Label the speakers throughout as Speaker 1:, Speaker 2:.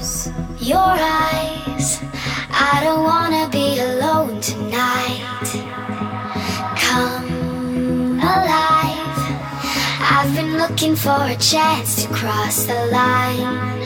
Speaker 1: close your eyes. I don't wanna be alone tonight. Come alive. I've been looking for a chance to cross the line.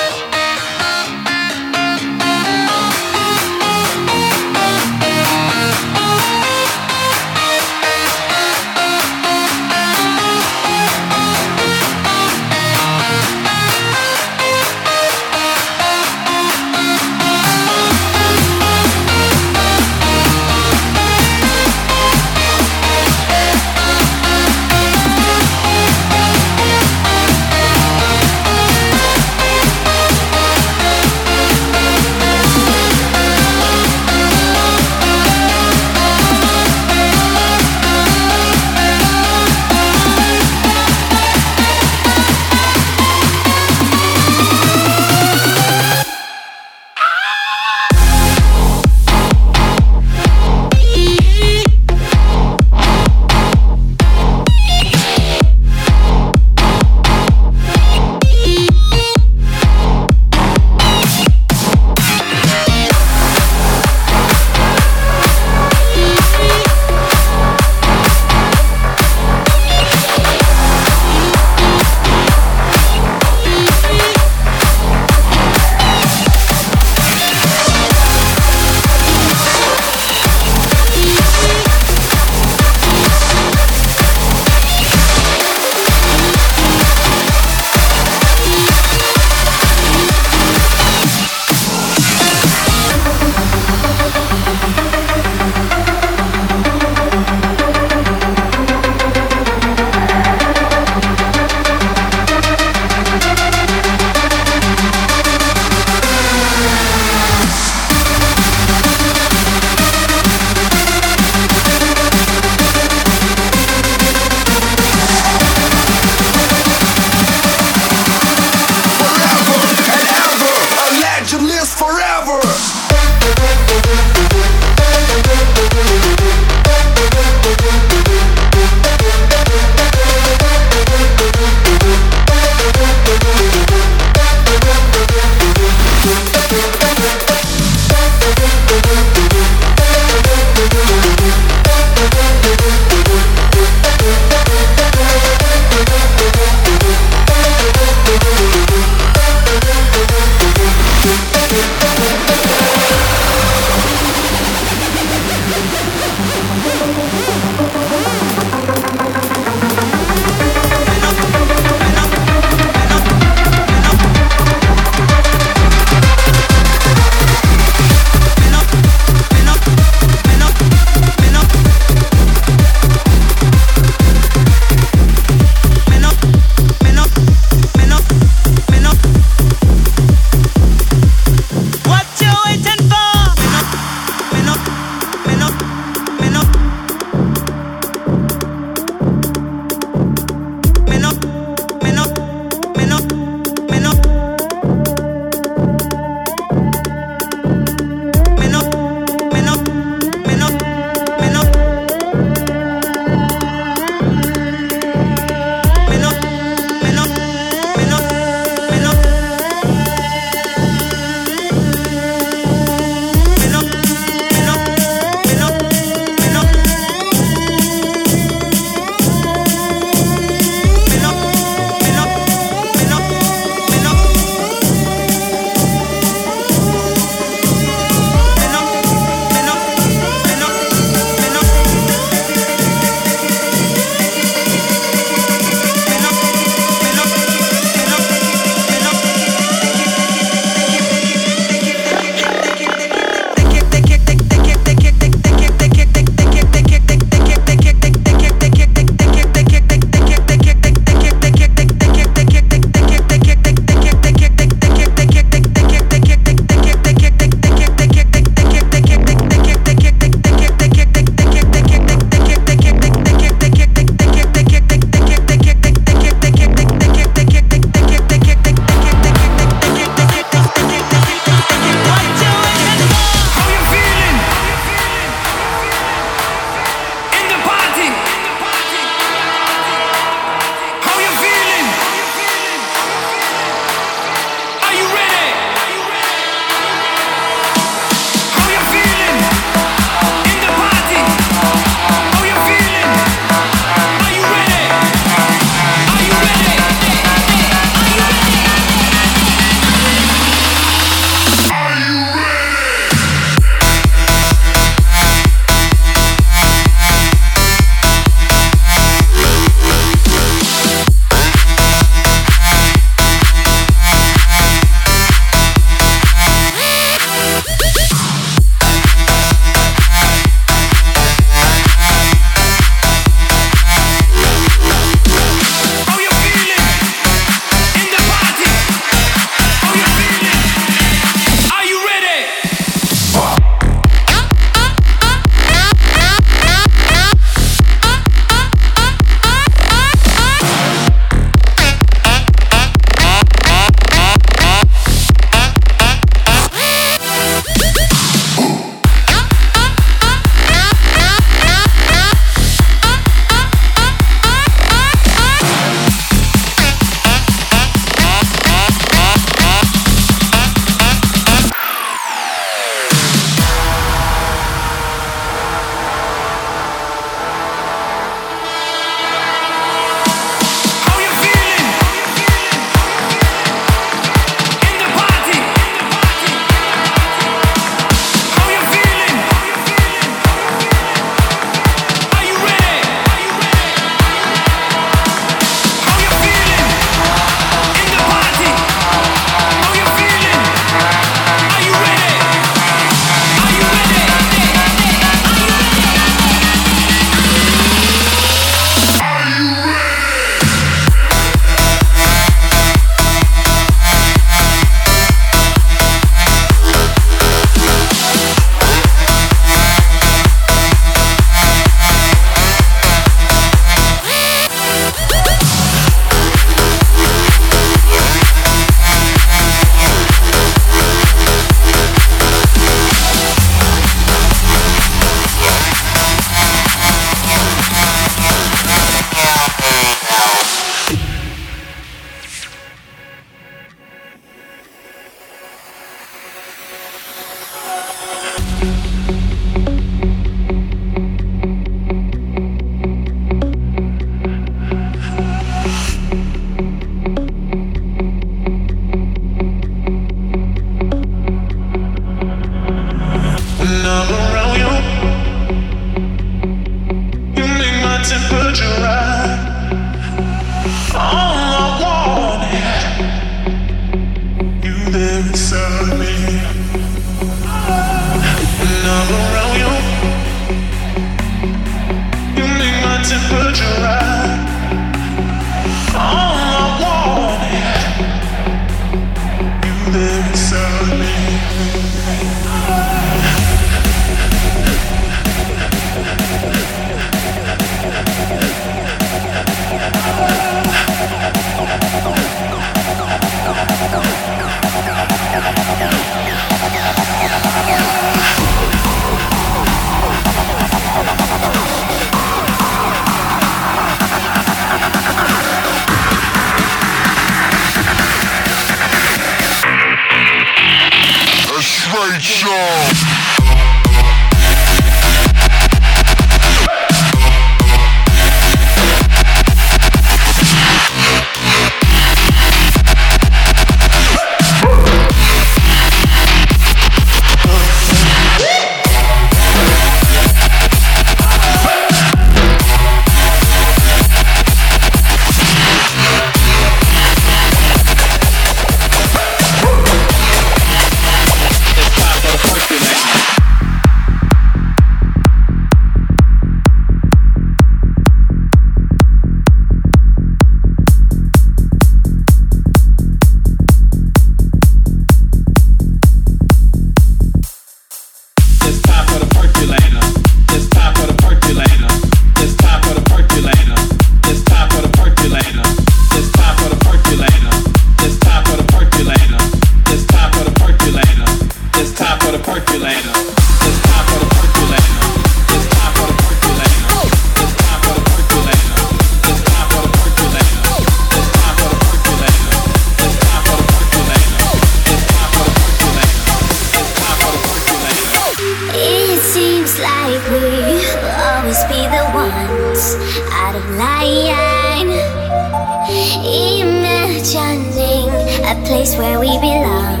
Speaker 2: place where we belong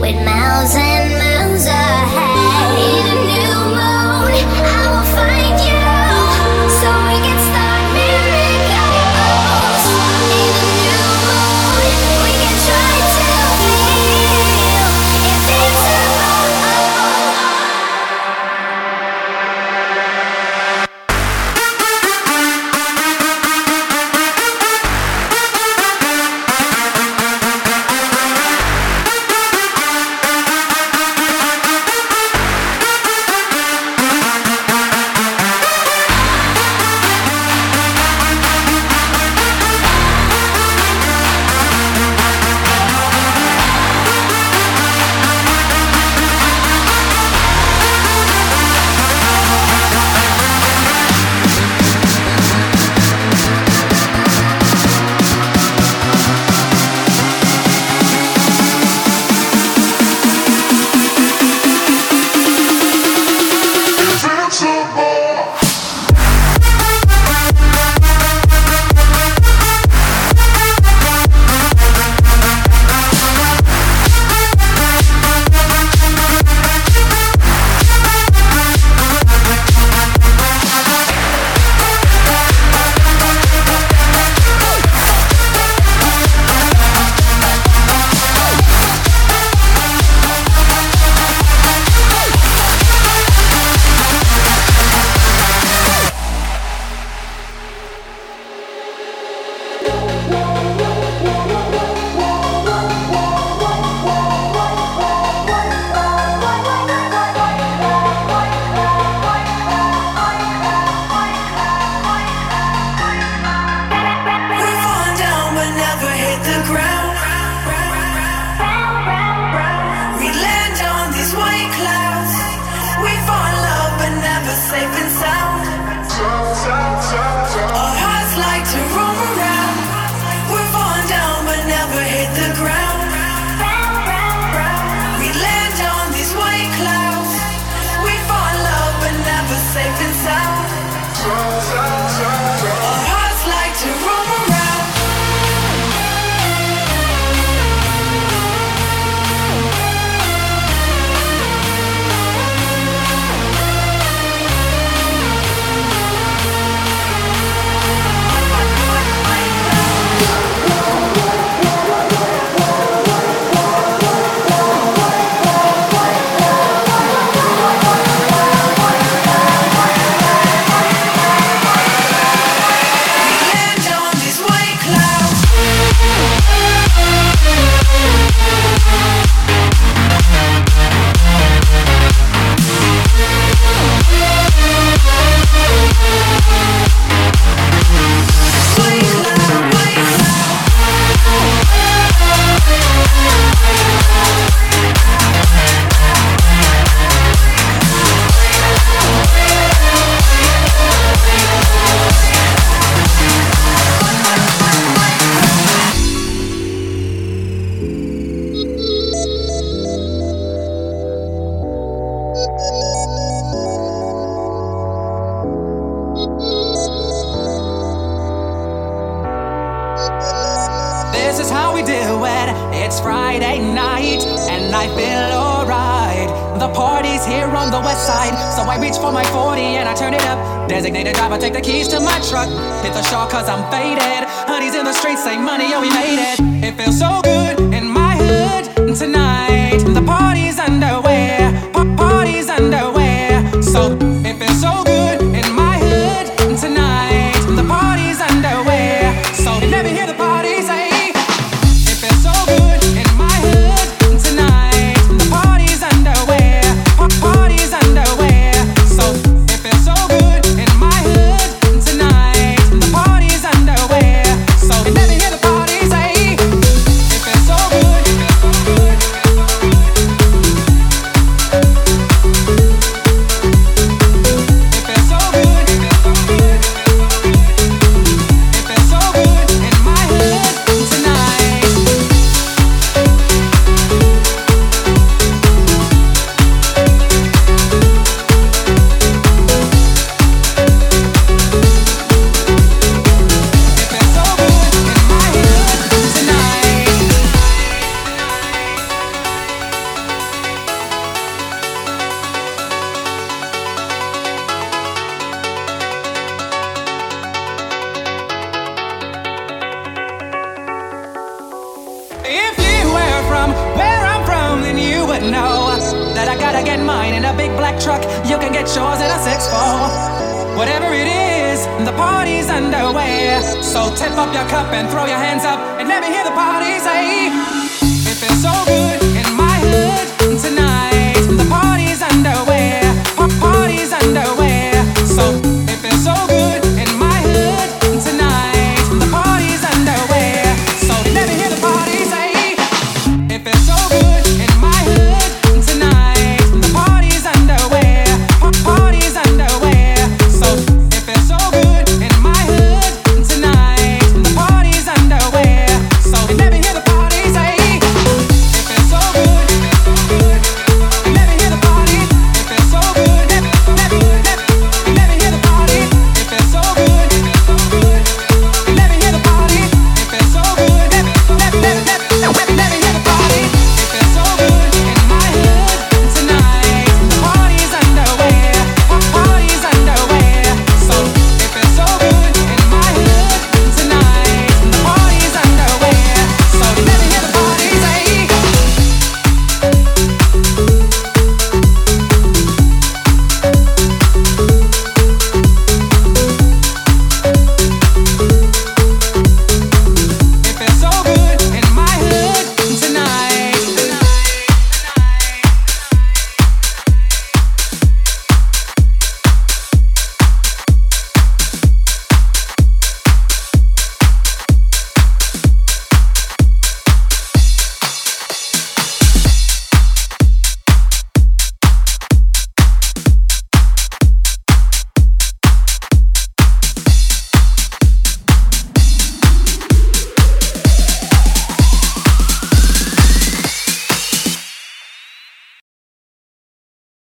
Speaker 2: with miles and miles ahead. In a new moon. I how we
Speaker 3: do it.
Speaker 4: It's
Speaker 5: Friday night, and I feel alright. The party's here on the west side, so I reach for my 40 and I turn it up. Designated driver, take the keys to my truck. Hit the shore, cause I'm faded. Honey's in the streets, say money, oh, we made it. It feels so good in my hood tonight. The party's underway, party's underway.